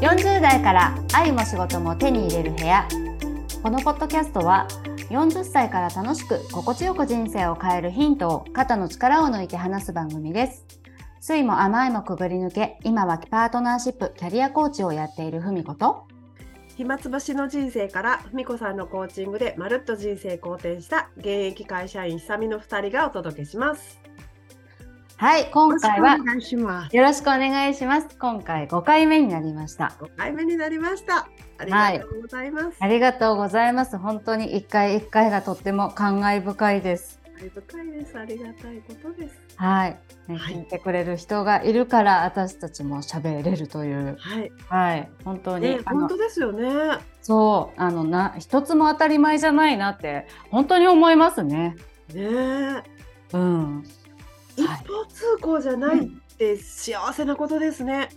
40代から愛も仕事も手に入れる部屋。このポッドキャストは40歳から楽しく心地よく人生を変えるヒントを肩の力を抜いて話す番組です。酸いも甘いもくぐり抜け今はパートナーシップキャリアコーチをやっているふみこと。暇つぶしの人生からふみこさんのコーチングでまるっと人生好転した現役会社員久美の2人がお届けします。はい今回はよろしくお願いします。今回5回目になりました。5回目になりました。ありがとうございます、ありがとうございます。本当に一回一回がとっても感慨深いです。愛深いです。ありがたいことです。はい、ねはい。聞いてくれる人がいるから私たちも喋れるという。はい。はい。本当に、本当ですよね。そう。あのな一つも当たり前じゃないなって本当に思いますね。ね。うん一方通行じゃないって幸せなことですね、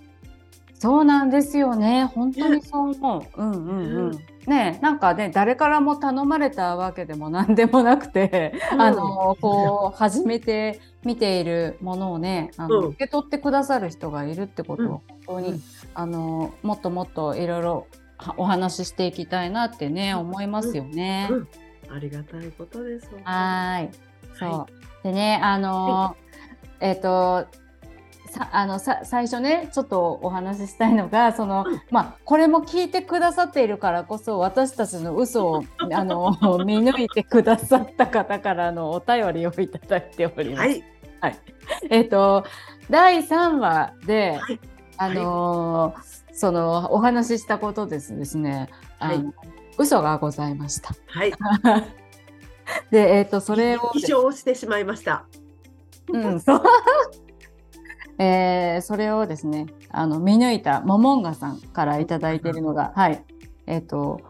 そうなんですよね。本当にそう思う、うんうんうん。ねなんかね誰からも頼まれたわけでも何でもなくて、うん。あのこう初めて見ているものをねあの、うん。受け取ってくださる人がいるってことをうん。本当に、うん。あのもっともっといろいろはお話ししていきたいなってね、うん。思いますよね。うん。ありがたいことですはーい。そう、はでねあのえっ、とさあのさ最初ねちょっとお話ししたいのがその、うんまあこれも聞いてくださっているからこそ私たちの嘘を あの見抜いてくださった方からのお便りをいただいております。はい。えっ、と第3話で、はい。あのそのお話ししたことですですね。はい。嘘がございました。はい。でえっ、とそれを偽証してしまいましたうん、そう。えーそれをですね、あの見抜いたモモンガさんからいただいているのが、はい、えっ、と、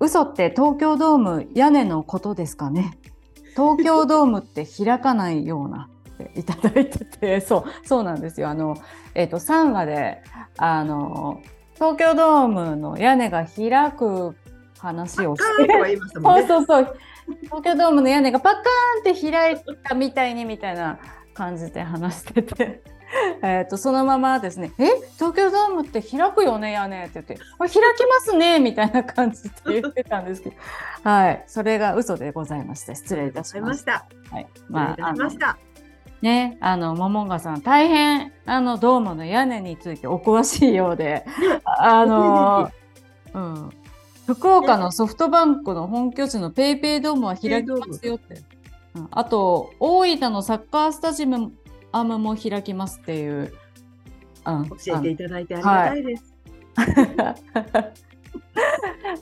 嘘って東京ドーム屋根のことですかね。東京ドームって開かないようなっていただいてて、そう、そうなんですよ。あの、えっ、と、3話で、あの、東京ドームの屋根が開く話をして、そうそうそう。東京ドームの屋根がパカーンって開いたみたいにみたいな感じで話してて。えーとそのままですね「え？東京ドームって開くよね屋根」って言って「あ開きますね」みたいな感じで言ってたんですけど。はい。それが嘘でございまして失礼いたしまし。た。たはい、失礼いたしました。ね、あの、モモンガさん、大変、あの、ドームの屋根についてお詳しいようで、あの、うん。福岡のソフトバンクの本拠地のペイペイドームは開きますよって。うんあと、大分のサッカースタジアムも開きますっていう。うん教えていただいてありがたいです、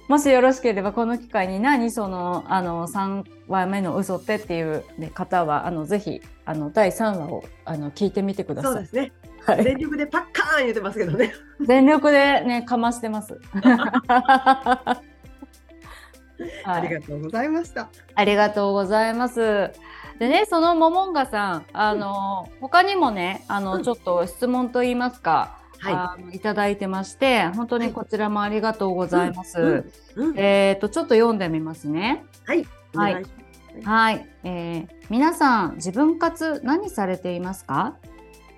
もしよろしければこの機会に何そのあの3話目の嘘ってっていう、ね、方はあのぜひあの第3話をあの聞いてみてください。そうですねはい。全力でパッカーン言ってますけどね。全力でねかましてます。はい。ありがとうございました。ありがとうございます。でね、そのモモンガさん、あの、他にもね、あの、うん。ちょっと質問といいますか、はあのいただいてまして、本当にこちらもありがとうございます。うんうんえっ、と、ちょっと読んでみますね。はいおはいはい、えー皆さん自分活何されていますか？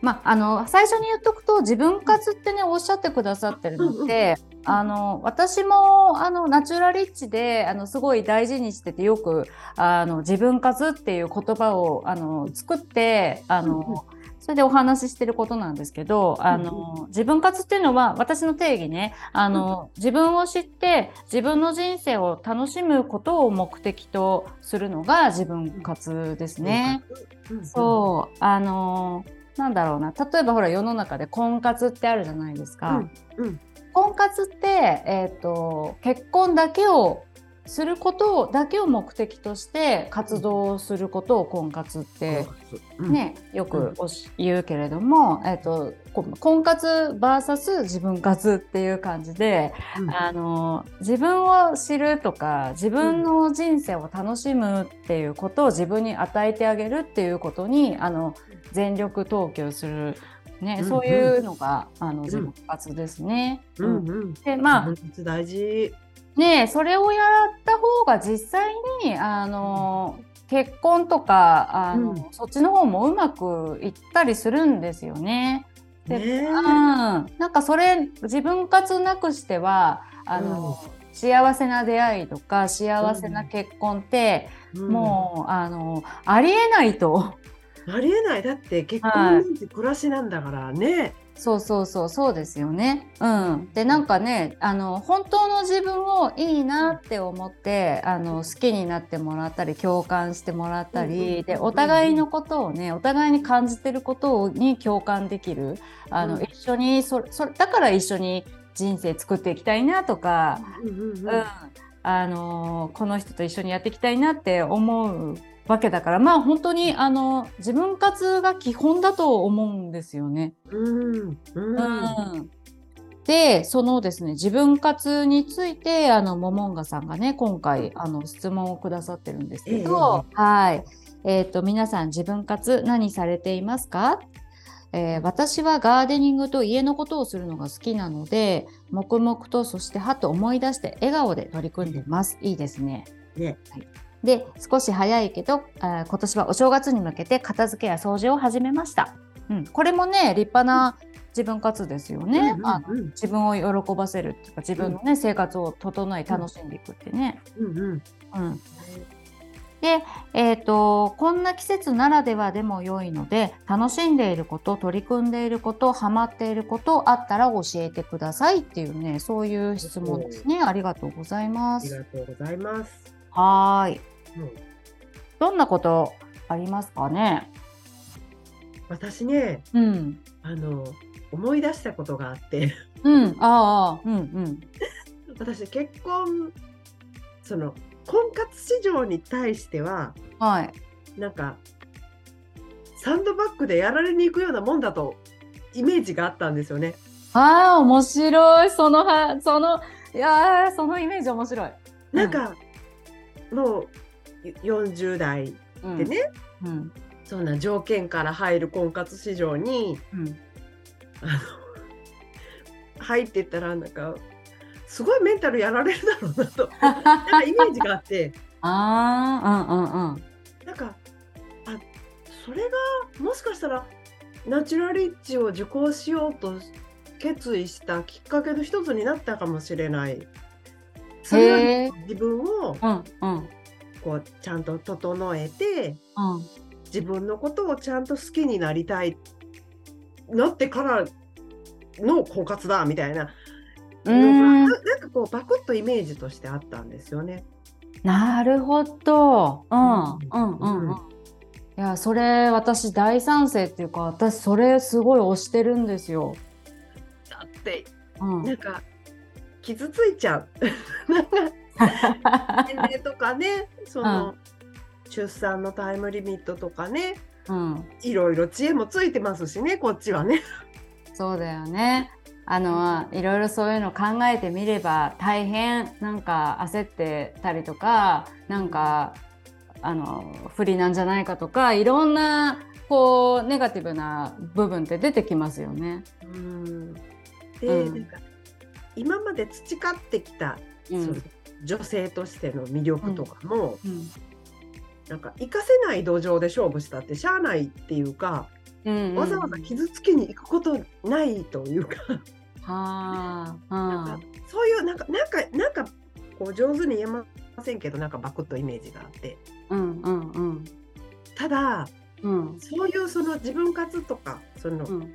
まああの最初に言っとくと自分活ってねおっしゃってくださってるので、あの私もあのナチュラリッチであのすごい大事にしててよくあの自分活っていう言葉をあの作ってあの、それでお話ししてることなんですけど、あの、自分活っていうのは私の定義ね、あの、自分を知って自分の人生を楽しむことを目的とするのが自分活ですね。そう、あの、なんだろうな、例えばほら世の中で婚活ってあるじゃないですか。うんうん。婚活って、えっ、と、結婚だけをすることだけを目的として活動することを婚活って、うん。ね、よく言うけれども、えっと、こ婚活 VS 自分活っていう感じで、うん。あの自分を知るとか自分の人生を楽しむっていうことを自分に与えてあげるっていうことにあの全力投球する、ねうんそういうのがあの自分活ですね。うんうん。でまあ大事。ねそれをやった方が実際にあの結婚とかあの、うん。そっちの方もうまくいったりするんですよね。でねえ。うん、なんかそれ自分活なくしてはあの、幸せな出会いとか幸せな結婚って、うん。もうあのありえないとありえない。だって結婚はいなんて暮らしなんだからね。そうそうそうそうですよね。うん、でなんかねあの本当の自分をいいなって思ってあの好きになってもらったり共感してもらったりでお互いのことをねお互いに感じてることに共感できるあの、うん。一緒にそそだから一緒に人生作っていきたいなとか、うん。あのこの人と一緒にやっていきたいなって思うわけだからまあ本当にあの自分活が基本だと思うんですよね。うんうん。うん。でそのですね自分活についてあのモモンガさんがね今回あの質問をくださってるんですけど、はい。えっ、と皆さん自分活何されていますか、えー私はガーデニングと家のことをするのが好きなので黙々とそしてはっと思い出して笑顔で取り組んでます。いいですね。ねで少し早いけど今年はお正月に向けて片付けや掃除を始めました。うん、これもね立派な自分活ですよね。うんうん自分を喜ばせるっていうか自分のね、生活を整え楽しんでいくってね。うんうんうん、で、えー、とこんな季節ならではでも良いので楽しんでいること取り組んでいることハマっていることあったら教えてくださいっていうねそういう質問ですね。ありがとうございまありす。がとうございます。はーい。うんどんなことありますかね？私ねうん。あの思い出したことがあってうん。ああ、うんうん。私結婚その婚活市場に対してははい。なんかサンドバッグでやられに行くようなもんだとイメージがあったんですよね。ああ、面白い。そのは、その、いやーそのイメージ面白い。なんか、もう40代うんで。ね、うん。そんな条件から入る婚活市場にうん。あの入ってったらなんかすごいメンタルやられるだろうなと なんかイメージがあってああ、うんうんうん。なんかあそれがもしかしたらナチュラリッチを受講しようと決意したきっかけの一つになったかもしれない。それへえは自分をうんうんこうちゃんと整えてうん。自分のことをちゃんと好きになりたいなってからの婚活だみたいなななんかこうバクッとイメージとしてあったんですよね。なるほど。うんうんうんうんうん。うんいや、それ私大賛成っていうか、私それすごい推してるんですよ。だってうん。なんか傷ついちゃう。年齢とかねその、出産のタイムリミットとかねうん。いろいろ知恵もついてますしねこっちはね。そうだよね。あのいろいろそういうの考えてみれば大変なんか焦ってたりとかなんかあの不利なんじゃないかとかいろんなこうネガティブな部分って出てきますよね。うんで、うんなんか今まで培ってきた、うん女性としての魅力とかも、うん。なんか活かせない土壌で勝負したってしゃあないっていうか、うんうん。わざわざ傷つきに行くことないというか、は そういうなんかなんかなんかこう上手に言えませんけどなんかバクッとイメージがあって。うんうんうん。ただうん。そういうその自分活とかその、うん。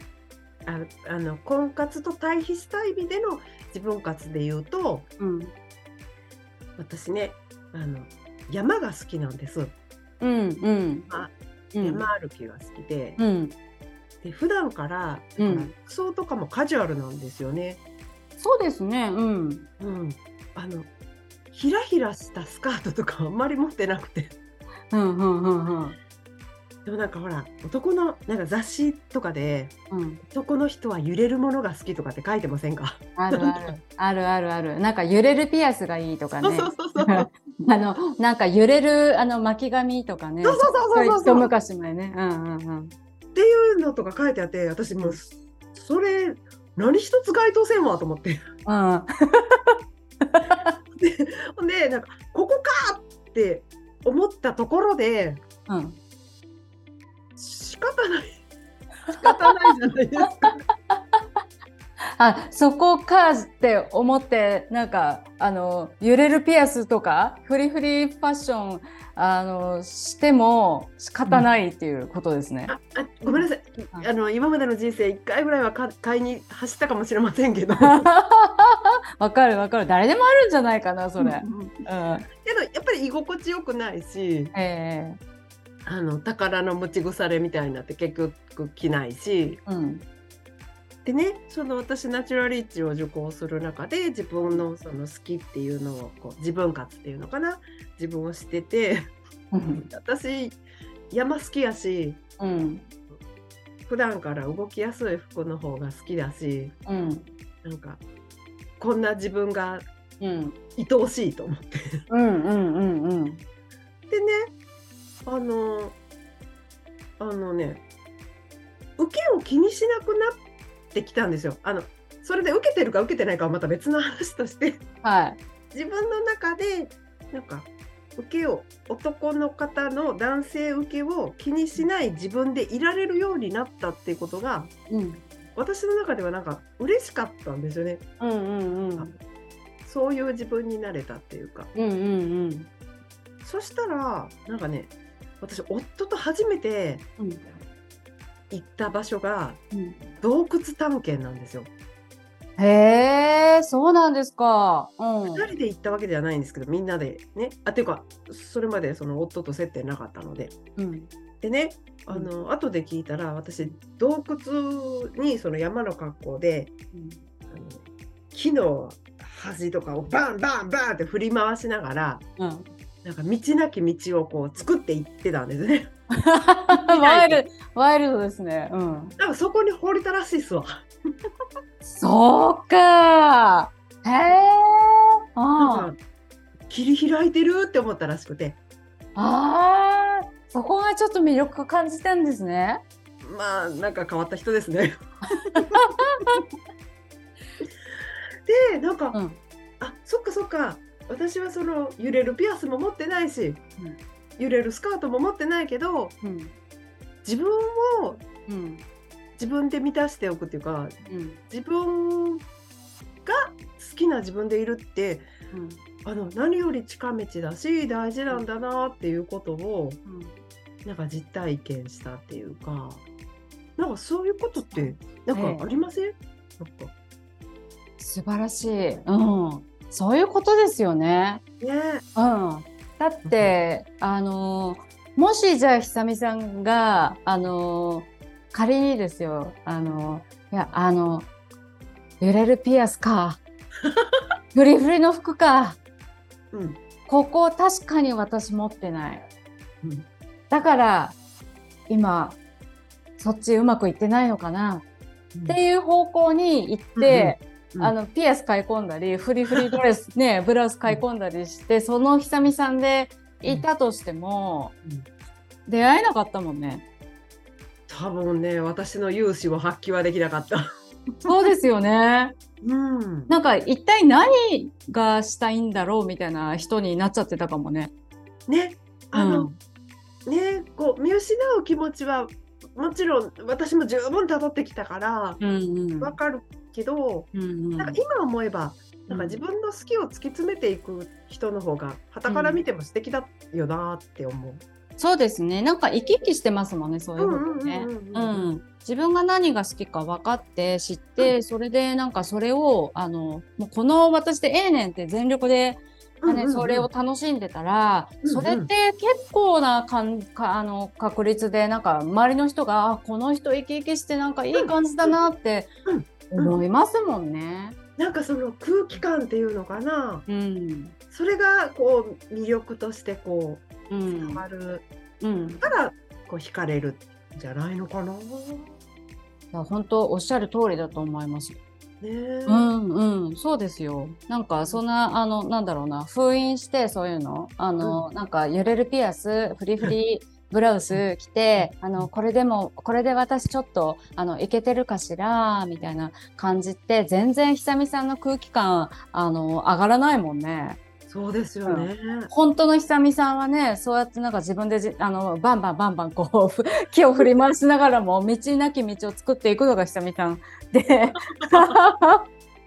ああの婚活と対比した意味での自分活で言うとうん私ねあの山が好きなんです、うんうん。あうん。山歩きが好きで,、うん。で普段からうんだから服装とかもカジュアルなんですよね。そうですねうん。うん、あのひらひらしたスカートとかあんまり持ってなくて。うんうんうんうんでもなんかほら男のなんか雑誌とかでうん。男の人は揺れるものが好きとかって書いてませんか、あるある。あるあるある。なんか揺れるピアスがいいとかね。そうそうそうそう あのなんか揺れるあの巻き髪とかね。そうそうそうそうそう。一昔前ね。うんうんうん。っていうのとか書いてあって私もうそれ何一つ該当せんわと思って。うん。ほ んでなんかここかって思ったところでうん仕方ない。仕方ないじゃないですか。あそこかって思ってなんかあの揺れるピアスとかフリフリファッションあのしても仕方ないっていうことですね。ああごめんなさい。あの今までの人生1回ぐらいはか買いに走ったかもしれませんけど。わかるわかる。誰でもあるんじゃないかなそれ。うんうんうん、けどやっぱり居心地よくないし。えあの宝の持ち腐れみたいになって結局着ないし。えうん。でねその私ナチュラリッチを受講する中で自分のその好きっていうのをこう自分活っていうのかな？自分をしてて。うん。私山好きやし。うん。普段から動きやすい服の方が好きだし。うん。なんかこんな自分がうん。愛おしいと思って。うんうんうんうん。でねあのあのね受けを気にしなくなってきたんですよ。あのそれで受けてるか受けてないかはまた別の話としてはい。自分の中でなんか受けを男の方の男性受けを気にしない自分でいられるようになったっていうことがうん私の中ではなんか嬉しかったんですよね。うんうんうんそういう自分になれたっていうか。うんうんうんそしたらなんかね私夫と初めてうん行った場所がうん洞窟探検なんですよ。へえ、そうなんですか。うん。2人で行ったわけではないんですけどみんなでねあっていうかそれまでその夫と接点なかったのでうん。でねあの、後で聞いたら私洞窟にその山の格好であの木の端とかをバンバンバンって振り回しながらうん。なんか道なき道をこう作っていってたんですね。ワイルド、ワイルドですね。うん。なんかそこに放りたらしいっすわ。そうか。へえ。なあんか切り開いてるって思ったらしくてあ。ああ。そこがちょっと魅力を感じたんですね。まあなんか変わった人ですね。でなんか、うん。あそっかそっか私はその揺れるピアスも持ってないし、うん揺れるスカートも持ってないけどうん。自分をうん。自分で満たしておくっていうかうん。自分が好きな自分でいるってうん。あの何より近道だし大事なんだなっていうことをなんか実体験したっていうかなんかそういうことってなんかありません、なんか素晴らしい。うん。そういうことですよね。ねうん。だって、あのーもしじゃあ久美さんが、あのー仮にですよ、あのーいや、あの揺れるピアスか、フリフリの服か、うんここ確かに私持ってない。うんだから、今、そっちうまくいってないのかなっていう方向に行って、うんあのピアス買い込んだりフリフリドレス ねブラウス買い込んだりしてその久美さんでいたとしても、うん出会えなかったもんね。多分ね私の勇姿を発揮はできなかった。そうですよね。うん、なんか一体何がしたいんだろうみたいな人になっちゃってたかもね。ねあの、うんねこう見失う気持ちはもちろん私も十分辿ってきたからうんうんわかるけど、うんうんなんか今思えばなんか自分の好きを突き詰めていく人の方が傍から見ても素敵だよなって思う。そうですね。なんか生き生きしてますもんね、そういうことね。うんうんうんううんん。自分が何が好きか分かって知って、それでなんかそれをあのもうこの私でええねんって全力で、うんうんうんねそれを楽しんでたら、うんうんそれって結構なかんかあの確率でなんか周りの人があこの人生き生きしてなんかいい感じだなってうん思いますもんね。なんかその空気感っていうのかなうん。それがこう魅力としてこうう伝ん。わるうん。からこう惹かれるんじゃないのかな。ねいや本当おっしゃる通りだと思います。えうんうん、そうですよ。なんかそんなあのなんだろうな封印してそういうのあの、なんか揺れるピアスフリフリブラウス着てあのこれでもこれで私ちょっとあのいけてるかしらみたいな感じって全然久美さんの空気感あの上がらないもんね。そうですよね。本当の久美さんはねそうやってなんか自分でじあのバンバンバンバンこう ふ木を振り回しながらも道なき道を作っていくのが久美さんで。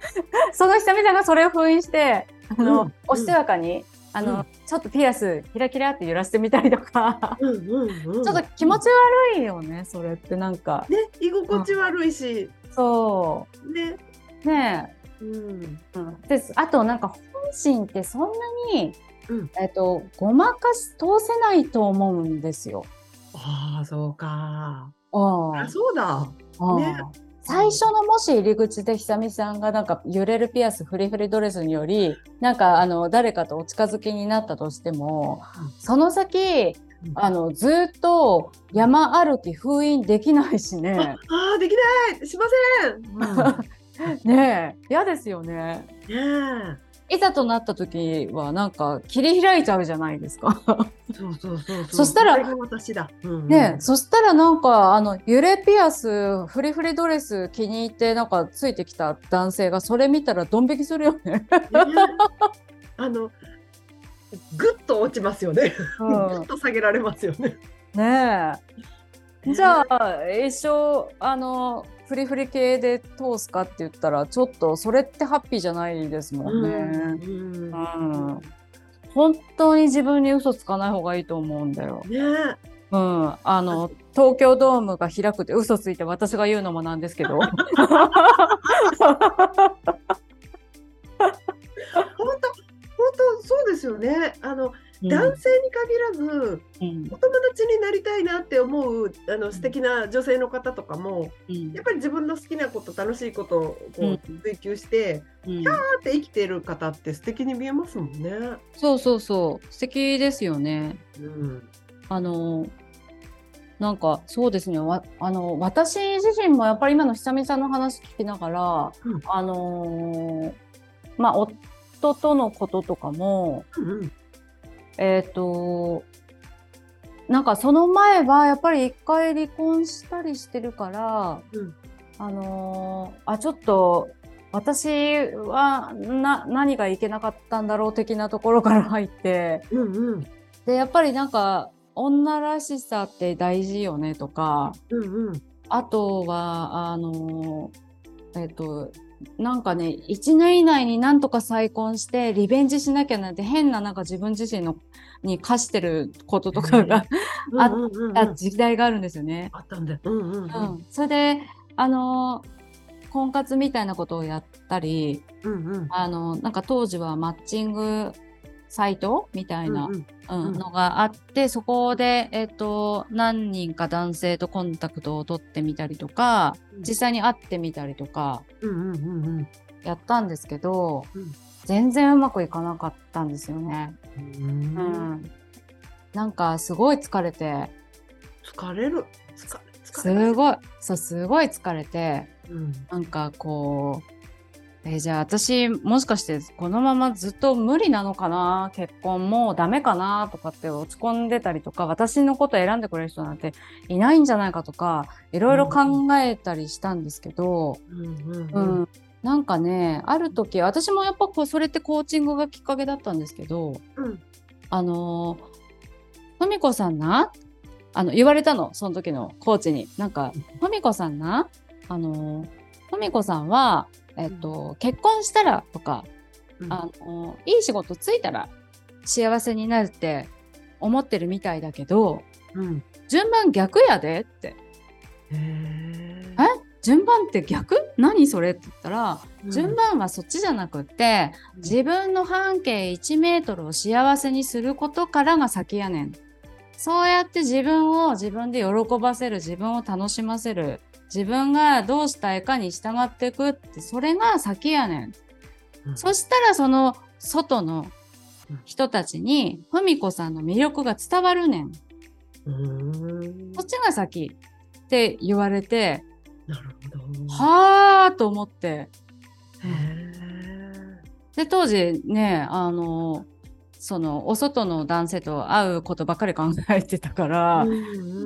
その久美さんがそれを封印してあの、うん。おしとやかにあの、うんちょっとピアスキラキラって揺らしてみたりとか、うんうんうん。ちょっと気持ち悪いよねそれってなんかね、居心地悪いし、そね。うねうん。え、うん、ですあとなんか本心ってそんなに、うんえっとごまかし通せないと思うんですよ。ああ、そうか。ああ、そうだ。あね最初のもし入り口で久美さんがなんか揺れるピアスフリフリドレスによりなんかあの誰かとお近づきになったとしてもその先うんあのずっと山歩き封印できないしねああ、できない。しません。うん、ねえ嫌ですよね。ねいざとなった時はなんか切り開いちゃうじゃないですか。え。そうそうそううそしたら。うんうんねえそしたらなんかあの揺れピアスフリフリドレス気に入ってなんかついてきた男性がそれ見たらドン引きするよね。ねあの。ぐっと落ちますよね。うんぐっと下げられますよね。ねえ。じゃあ一生あのフリフリ系で通すかって言ったらちょっとそれってハッピーじゃないですもんね。うんうん本当に自分に嘘つかない方がいいと思うんだよ。ねえ。うん、あの東京ドームが開くって嘘ついて私が言うのもなんですけど。本当本当そうですよね。あの、男性に限らずうん。お友達になりたいなって思うあの素敵な女性の方とかもうん。やっぱり自分の好きなこと楽しいことをこうんう追求してうん。パーって生きてる方って素敵に見えますもんね。そうそうそう。素敵ですよね。うん。あのなんかそうですね。わあの私自身もやっぱり今の久美さんの話聞きながら、うん。あのーまあ夫とのこととかもうんえっ、となんかその前はやっぱり一回離婚したりしてるから、うん。あのーあちょっと私はな何がいけなかったんだろう的なところから入ってうんうん。でやっぱりなんか女らしさって大事よねとかうんうん。あとはあのーえっ、となんかね1年以内になんとか再婚してリベンジしなきゃなんて変ななんか自分自身のに課してることとかが、あうんうんうんうん。あ時代があるんですよね。あったんだ。うんうんうん。うん、それであの婚活みたいなことをやったりうんうん。あのなんか当時はマッチングサイトみたいな、のがあってそこで、えっと何人か男性とコンタクトを取ってみたりとかうん。実際に会ってみたりとかやったんですけど、うん。全然うまくいかなかったんですよね。ううん。ん、なんかすごい疲れて。疲れる。疲れ疲す。ごい。そうすごい疲れて。うん。なんかこうえーじゃあ私もしかしてこのままずっと無理なのかな？結婚もうダメかなとかって落ち込んでたりとか私のこと選んでくれる人なんていないんじゃないかとかいろいろ考えたりしたんですけど、うんなんかねある時私もやっぱこうそれってコーチングがきっかけだったんですけどうん。あのーふみこさんな？あの言われたのその時のコーチに。なんかふみこさんな？あのーふみこさんはえっと、結婚したらとか、うん。あのいい仕事ついたら幸せになるって思ってるみたいだけどうん。順番逆やでって。え？順番って逆？何それって言ったら、うん。順番はそっちじゃなくって自分の半径1メートルを幸せにすることからが先やねん。そうやって自分を自分で喜ばせる自分を楽しませる自分がどうしたいかに従っていくってそれが先やねんうんそしたらその外の人たちにふみこさんの魅力が伝わるねん。うんそっちが先って言われて、なるほど。はーと思って。へえ。で、当時ね、あの、そのお外の男性と会うことばっかり考えてたから、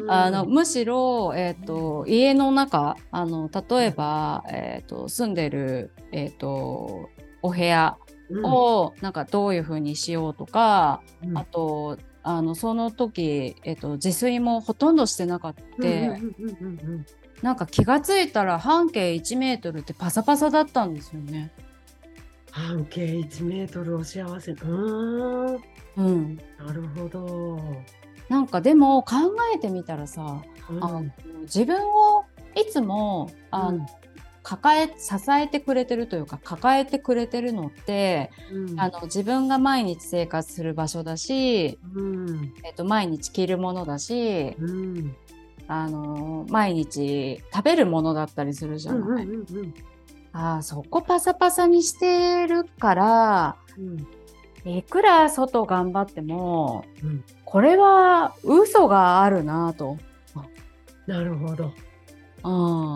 あのむしろ、えー、と家の中あの例えば、えー、と住んでる、えー、とお部屋をなんかどういうふうにしようとか、うん。あとあのその時、えっと、自炊もほとんどしてなかった、うんうんうんうんうんなんか気がついたら半径1メートルってパサパサだったんですよね。半径1メートルお幸せ。うーん。うん、なるほど。なんかでも考えてみたらさ、うんあの自分をいつもあの、うん抱え支えてくれてるというか抱えてくれてるのって、うんあの自分が毎日生活する場所だし、うんえっと、毎日着るものだし、うんあの毎日食べるものだったりするじゃない。うんうんあーそこパサパサにしてるからうんいくら外頑張ってもうんこれは嘘があるなと。なるほど。う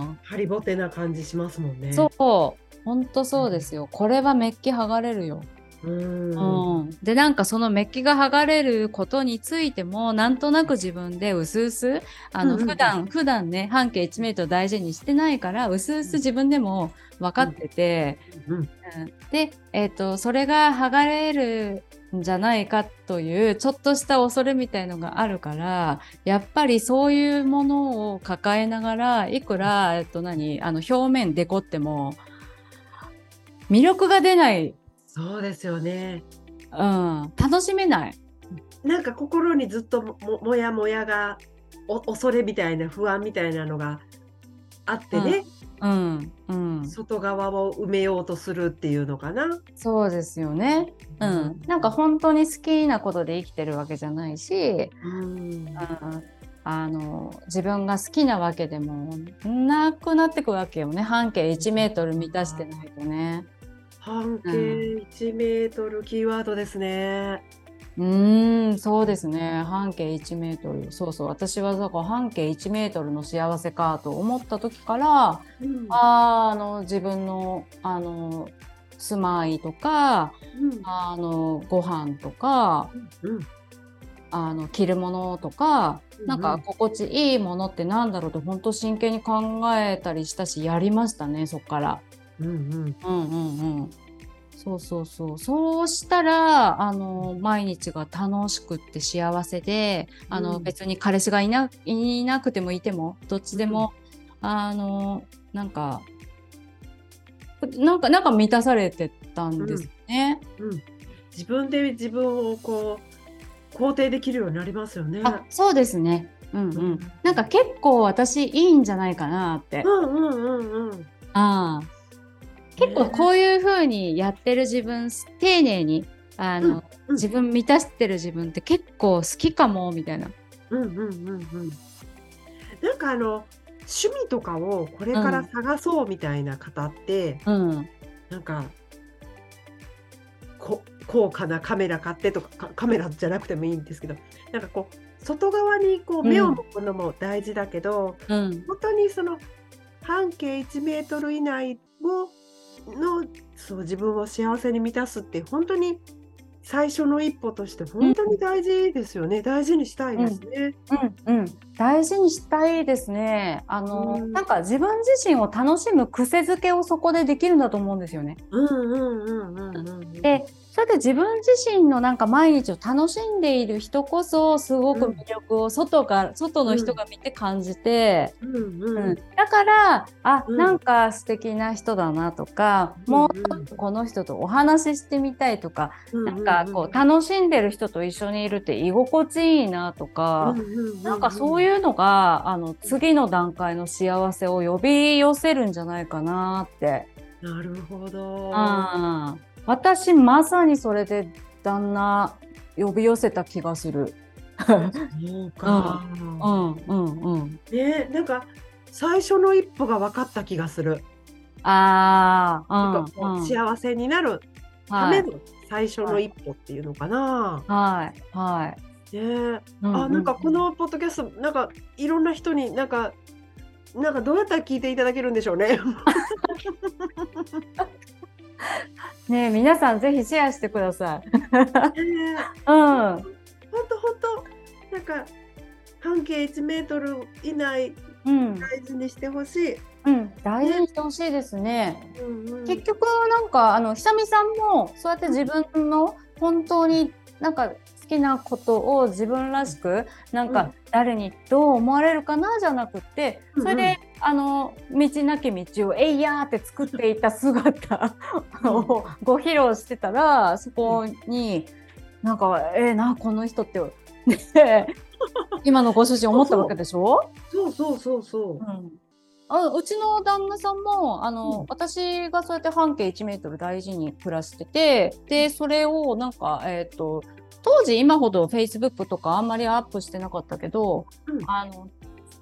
んハリボテな感じしますもんね。そう本当そうですよ。これはメッキ剥がれるよ。う。ん。うん、でなんかそのメッキが剥がれることについてもなんとなく自分でうすうすあのうんうん。うん普段普段ね半径1メートル大事にしてないからうすうす自分でも分かってて、うん。うん。で、えー、とそれが剥がれるんじゃないかというちょっとした恐れみたいのがあるからやっぱりそういうものを抱えながらいくら、えっと、何あの表面デコっても魅力が出ない、そうですよね。うん、楽しめない。なんか心にずっとももやもやがお恐れみたいな不安みたいなのがあってね、うんうん、外側を埋めようとするっていうのかな。そうですよね。うん、なんか本当に好きなことで生きてるわけじゃないし、うんうん、あの自分が好きなわけでもなくなってくわけよね半径1メートル満たしてないとね。半径1メートルキーワードですね。うーんそうですね。半径1メートル。そうそう。私はだから半径1メートルの幸せかと思った時からうん。あーあの自分のあの住まいとかうん。あのご飯とかうん。あの着るものとか、うんなんか心地いいものってなんだろうと本当真剣に考えたりしたしやりましたねそっから。うんうんうんうんうん。そうそうそう。そうしたらあの毎日が楽しくって幸せで、あの、うん別に彼氏がいないなくてもいてもどっちでも、あのなんかなんかなんか満たされてたんですね。うん自分で自分をこう肯定できるようになりますよね。あそうですね。うんううんん。なんか結構私いいんじゃないかなって。うんうんうんうん。ああ結構こういう風にやってる自分丁寧にあの、うんうん自分満たしてる自分って結構好きかもみたいな。うんうんうんうん。なんかあの趣味とかをこれから探そうみたいな方って、うんなんかこ高価なカメラ買ってとかかカメラじゃなくてもいいんですけどなんかこう外側にこううん目を向くのも大事だけど、うん本当にその半径1メートル以内をのそう自分を幸せに満たすって本当に最初の一歩として本当に大事ですよね、大事にしたいですね。うんうん、大事にしたいですね。あの、うんなんか自分自身を楽しむ癖づけをそこでできるんだと思うんですよね。うんうんうんうんうん。で、それで自分自身のなんか毎日を楽しんでいる人こそすごく魅力を外が、外の人が見て感じて、うんううん。ん。だからあ、うん。なんか素敵な人だなとか、もうちょっとこの人とお話ししてみたいとか、なんかこう楽しんでる人と一緒にいるって居心地いいなとか、なんかそうういうのがあの次の段階の幸せを呼び寄せるんじゃないかなって。ん。なるほど。あー私まさにそれで旦那呼び寄せた気がする。そうか。うんうんうん。ねなんか最初の一歩が分かった気がする。ああ、なんかこううんうん、幸せになるたはいめの最初の一歩っていうのかな。はいはい。ねうあなんかうこのポッドキャストなんかいろんな人になんかなんかどうやったら聞いていただけるんでしょうね。ねえ皆さんぜひシェアしてください。ねうん本当本当なんか半径1メートル以内うん大事にしてほしい。うん、大事にしてほしいですね。うんうん結局なんかあの久美さんもそうやって自分の本当になんか好きなことを自分らしくなんかうん誰にどう思われるかなじゃなくってそれで、あの道なき道をえいやーって作っていた姿 をご披露してたらそこになんかえー、なこの人って、ね、今のご主人思ったわけでしょ？そうそうそうそう。う。ん。あうちの旦那さんもあの、うん。私がそうやって半径1メートル大事に暮らしててでそれをなんかえっ、と当時今ほど Facebook とかあんまりアップしてなかったけど、うんあの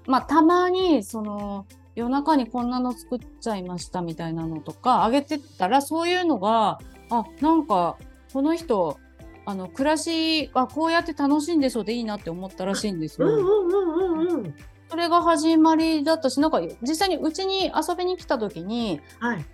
まあたまにその夜中にこんなの作っちゃいましたみたいなのとか上げてったらそういうのがあなんかこの人あの暮らしあこうやって楽しんでそうでいいなって思ったらしいんですよ。うんうんうんうんうん。それが始まりだったし、なんか実際にうちに遊びに来た時に、はい。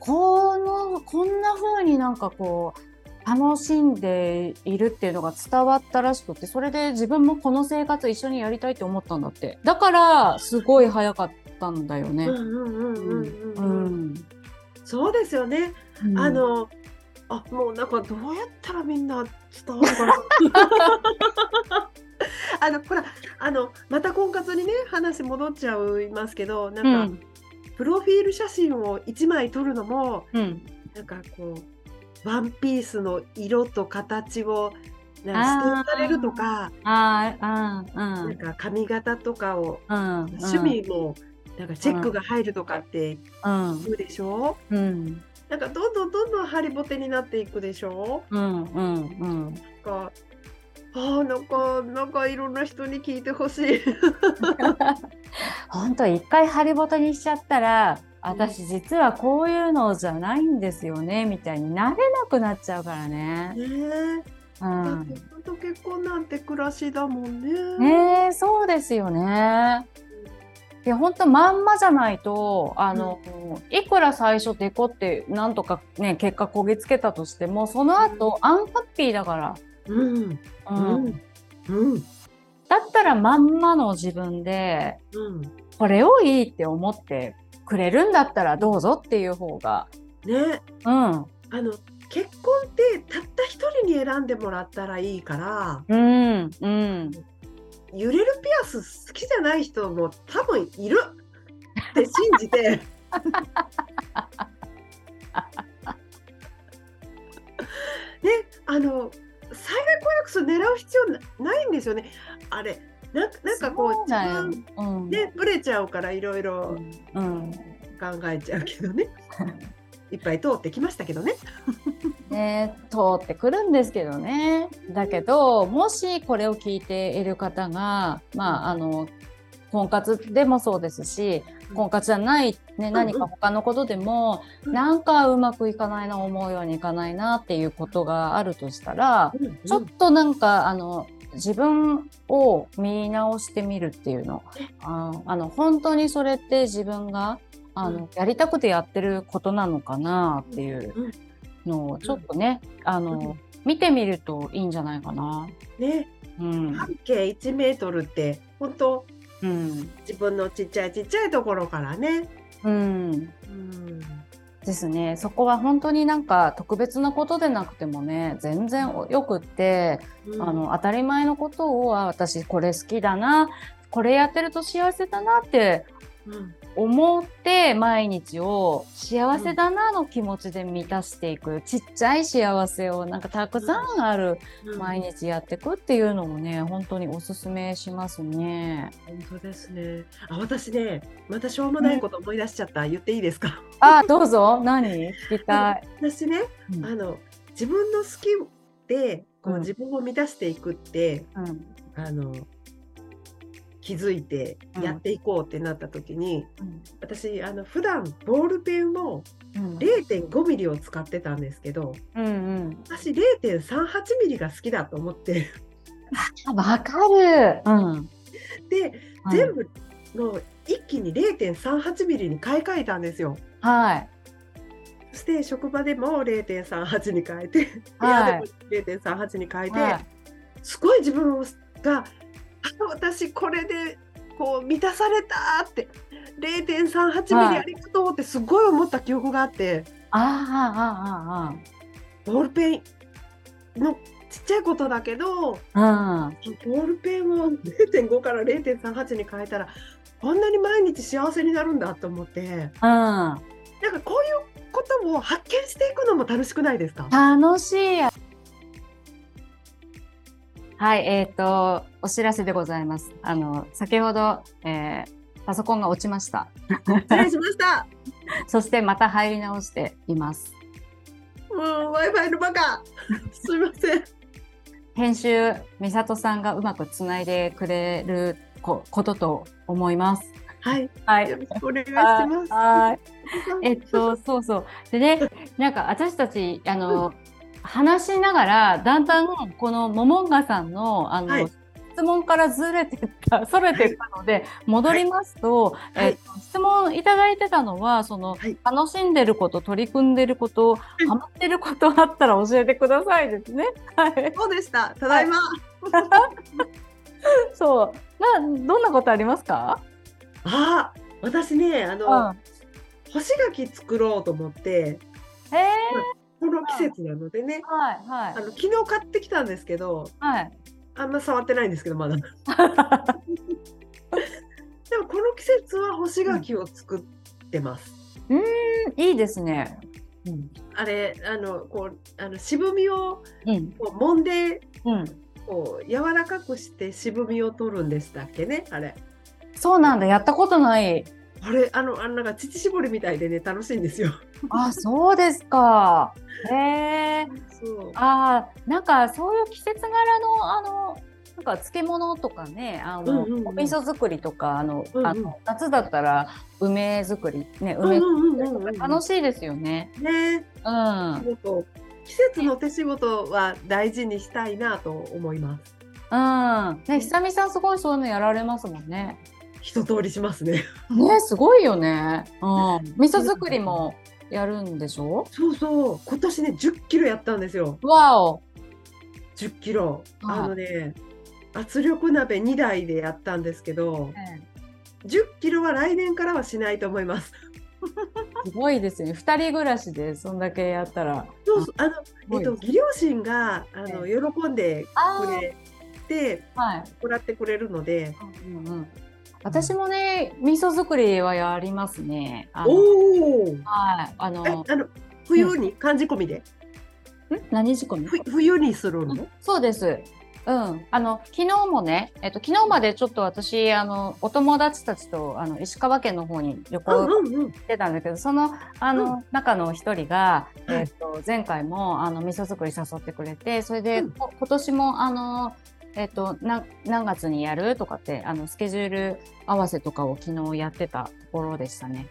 この、こんな風になんかこう、楽しんでいるっていうのが伝わったらしくて、それで自分もこの生活一緒にやりたいって思ったんだって。だから、すごい早かったんだよね。うんうんうんうんううん。ん。そうですよね。うんあ、の、あ、もうなんかどうやったらみんな伝わるかな。あの、ほら、あの、また婚活にね、話戻っちゃいますけど、なんか、うん。プロフィール写真を1枚撮るのも、うん。なんかこう、ワンピースの色と形を、なんか指定されるとか、ああ、うん。なんか髪型とかを、うん。趣味も、なんかチェックが入るとかってうん。言うでしょ？うん。なんかどんどんどんどんハリボテになっていくでしょ？うん。うん。うん。なんか、あーなんか、なんかいろんな人に聞いてほしい。本当一回ハリボテにしちゃったら私実はこういうのじゃないんですよねみたいになれなくなっちゃうからね。ねえ。うだっんて本当結婚なんて暮らしだもんね。ねえそうですよね。いや本当まんまじゃないとあの、いくら最初デコってなんとかね結果こぎつけたとしてもその後アンハッピーだから、うん。ううんん。うん。だったらまんまの自分でうん。これをいいって思ってくれるんだったらどうぞっていう方が。ね。うんあの、結婚ってたった一人に選んでもらったらいいから、うんうん揺れるピアス好きじゃない人も多分いるって信じて。ね、あの災害婚約数狙う必要なないんですよね。あれなんかこう自うん分でブレちゃうからいろいろうん。考えちゃうけどね。いっぱい通ってきましたけどね。ね、通ってくるんですけどね。だけどもしこれを聞いている方がまああの婚活でもそうですし婚活じゃない、ね、何か他のことでも、うん。なんかうまくいかないな思うようにいかないなっていうことがあるとしたら、ちょっとなんかあの自分を見直してみるっていうの。ああの本当にそれって自分があの、うん。やりたくてやってることなのかなっていううんのをちょっとね、あの、うん。見てみるといいんじゃないかな。ね、うん。半径1メートルって本当うん。自分のちっちゃいちっちゃいところからね。うん、うんですね。そこは本当になんか特別なことでなくてもね全然よくって、うん。あの当たり前のことをあ私これ好きだなこれやってると幸せだなってうん思って毎日を幸せだなの気持ちで満たしていく、ちっちゃい幸せをなんかたくさんあるうん毎日やっていくっていうのもね本当におすすめしますね。本当ですね。あ、私ね、またしょうもないこと思い出しちゃった。言っていいですか？あどうぞ何？聞きたい。私ね、うんあの自分の好きでこううん自分を満たしていくって、うんあの気づいてやっていこうってなった時に、うん私あの普段ボールペンをうん0.5ミリを使ってたんですけど、うんうん私0.38ミリが好きだと思って、あ わかる。うん。で、全部の一気に0.38ミリに買い替えたんですよ。はい。そして職場でも0.38に変えて、はい部屋でも0.38に変えて、はいすごい自分があ私これでこう満たされたって0.38ミリありがとうってすごい思った記憶があって、ああああボールペンのちっちゃいことだけどああボールペンを0.5から0.38に変えたらこんなに毎日幸せになるんだと思って。なんかこういうことを発見していくのも楽しくないですか？楽しい。やはいえっ、とお知らせでございます。あの先ほど、えーパソコンが落ちました。失礼しました。そしてまた入り直しています。もう Wi-Fi のバカ。すいません。編集美里さんがうまくつないでくれるこことと思います。はい。はい。よろしくお願いします。はい。えっと、そうそう。でね、なんか私たち、あの、話しながら、だんだんこのモモンガさんの、あの、はい。質問からずれてった、それてったので、戻りますと、はい。えっと、質問いただいてたのは、その、はい。楽しんでること、取り組んでること、いハマってることあったら教えてくださいですね。はい。そうでした。ただいま、そう。な、どんなことありますか？あ私ねあうん。の、干し柿作ろうと思って。ええこの季節なのでねー、はい、はいあ、の昨日買ってきたんですけどはい。あんま触ってないんですけどまだ でもこの季節は干し柿を作ってます、いいですね。うん。あれあのこうあの渋みをうん。こう揉んでうん。こう柔らかくして渋みを取るんでしたっけねあれそうなんだ。やったことない。あれあのあのなんか乳搾りみたいでね楽しいんですよあ、そうですか。へえ。そうあーなんかそういう季節柄のあのなんか漬物とかね、あの、うんうんうんお味噌作りとか、あの、うんうんあの夏だったら梅作りね、梅作り楽しいですよね。ねうん。季節の手仕事は大事にしたいなと思いますうん。ね、久美さんすごいそういうのやられますもんね。一通りしますね。ね、すごいよね。うん。味噌作りもやるんでしょ？そうそう。今年ね10キロやったんですよ。わお。10キロ。はい。あのね圧力鍋2台でやったんですけど10キロは来年からはしないと思います。すごいですよね。二人暮らしでそんだけやったら。そうそう。あのえっと義両親があの喜んであくれてはい。もらってくれるのでうんうん、私もね、味噌作りはやりますね。おおはい。あの、あの冬に？漢字込みで？何仕込み？ふ冬にするの？そうです。うん、あの昨日もね、えっと昨日までちょっと私あのお友達たちとあの石川県の方に旅うん行うんうん。してたんだけど、そのあの、中の一人が、はい。えっと前回もあの味噌作り誘ってくれて、それで、う今年もあのえっとな何月にやる？とかってあのスケジュール合わせとかを昨日やってたところでしたね。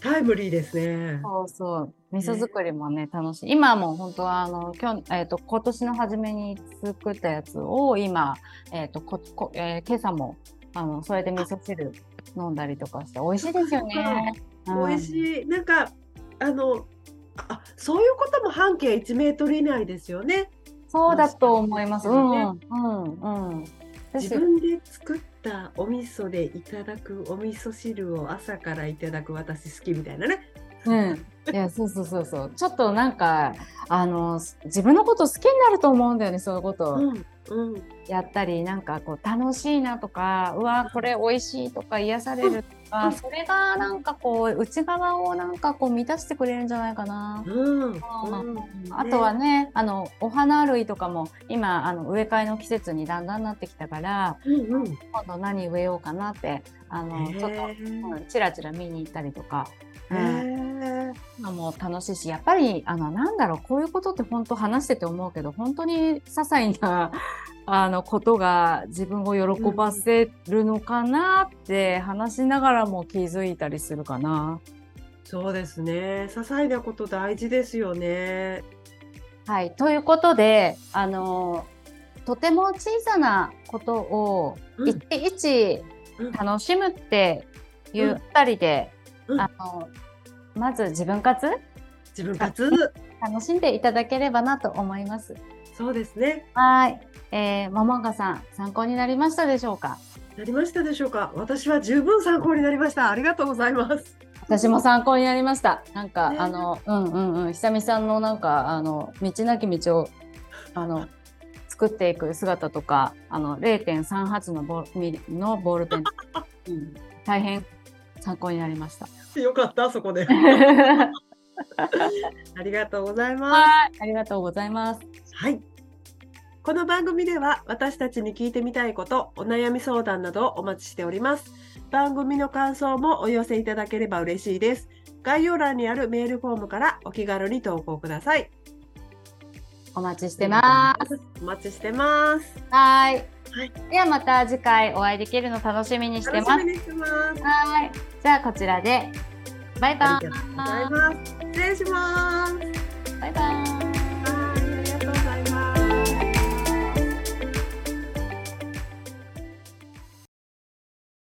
タイムリーですねそうそう。味噌作りもね、楽しい。今はもう本当は、あの、今日、えっ、と、今年の初めに作ったやつを今、えっ、と、こ、こ、えー今朝も、あの、それで味噌汁飲んだりとかして、美味しいですよね。うん美味しいなんかあのあそういうことも半径1メートル以内ですよねそうだと思います。うん、ねうん、うん。私自分で作ったお味噌でいただくお味噌汁を朝からいただく私好きみたいなねうん。いや、そうそうそうそう。ちょっとなんか、あの、自分のこと好きになると思うんだよね、そういうこと。うんうんやったりなんかこう楽しいなとかうわこれ美味しいとか癒されるとか、うんそれがなんかこう内側をなんかこう満たしてくれるんじゃないかな。うんうんあとはねあのお花類とかも今あの植え替えの季節にだんだんなってきたからうんうん今度何植えようかなってあのちょっと、チラチラ見に行ったりとか。へうんーのも楽しいしやっぱりあのなんだろうこういうことって本当話してて思うけど本当に些細な あのことが自分を喜ばせるのかなって話しながらも気づいたりするかな。そうですね。些細なこと大事ですよね。はい。ということであのとても小さなことをうん。一日一うん楽しむっていうあたりで、うん。あのまず自分活？自分活？楽しんでいただければなと思います。そうですねはい、えー、ももがさん参考になりましたでしょうか？なりましたでしょうか？私は十分参考になりました。ありがとうございます。私も参考になりました。なんか、ねあの、うんうんうん、久美さんのなんか、あの、道なき道を。あの。作っていく姿とか、あの、0.38のボのボールペン。うん、大変参考になりました。よかった、そこで。は ありがとうございます。い、ありがとうございます。はい。この番組では私たちに聞いてみたいこと、お悩み相談などをお待ちしております。番組の感想もお寄せいただければ嬉しいです。概要欄にあるメールフォームからお気軽に投稿ください。お待ちしてます。お待ちしてます。はい。はいではまた次回お会いできるの楽しみにしてます。ます。はい。じゃあこちらでバイバイ。失礼します。バイバイ。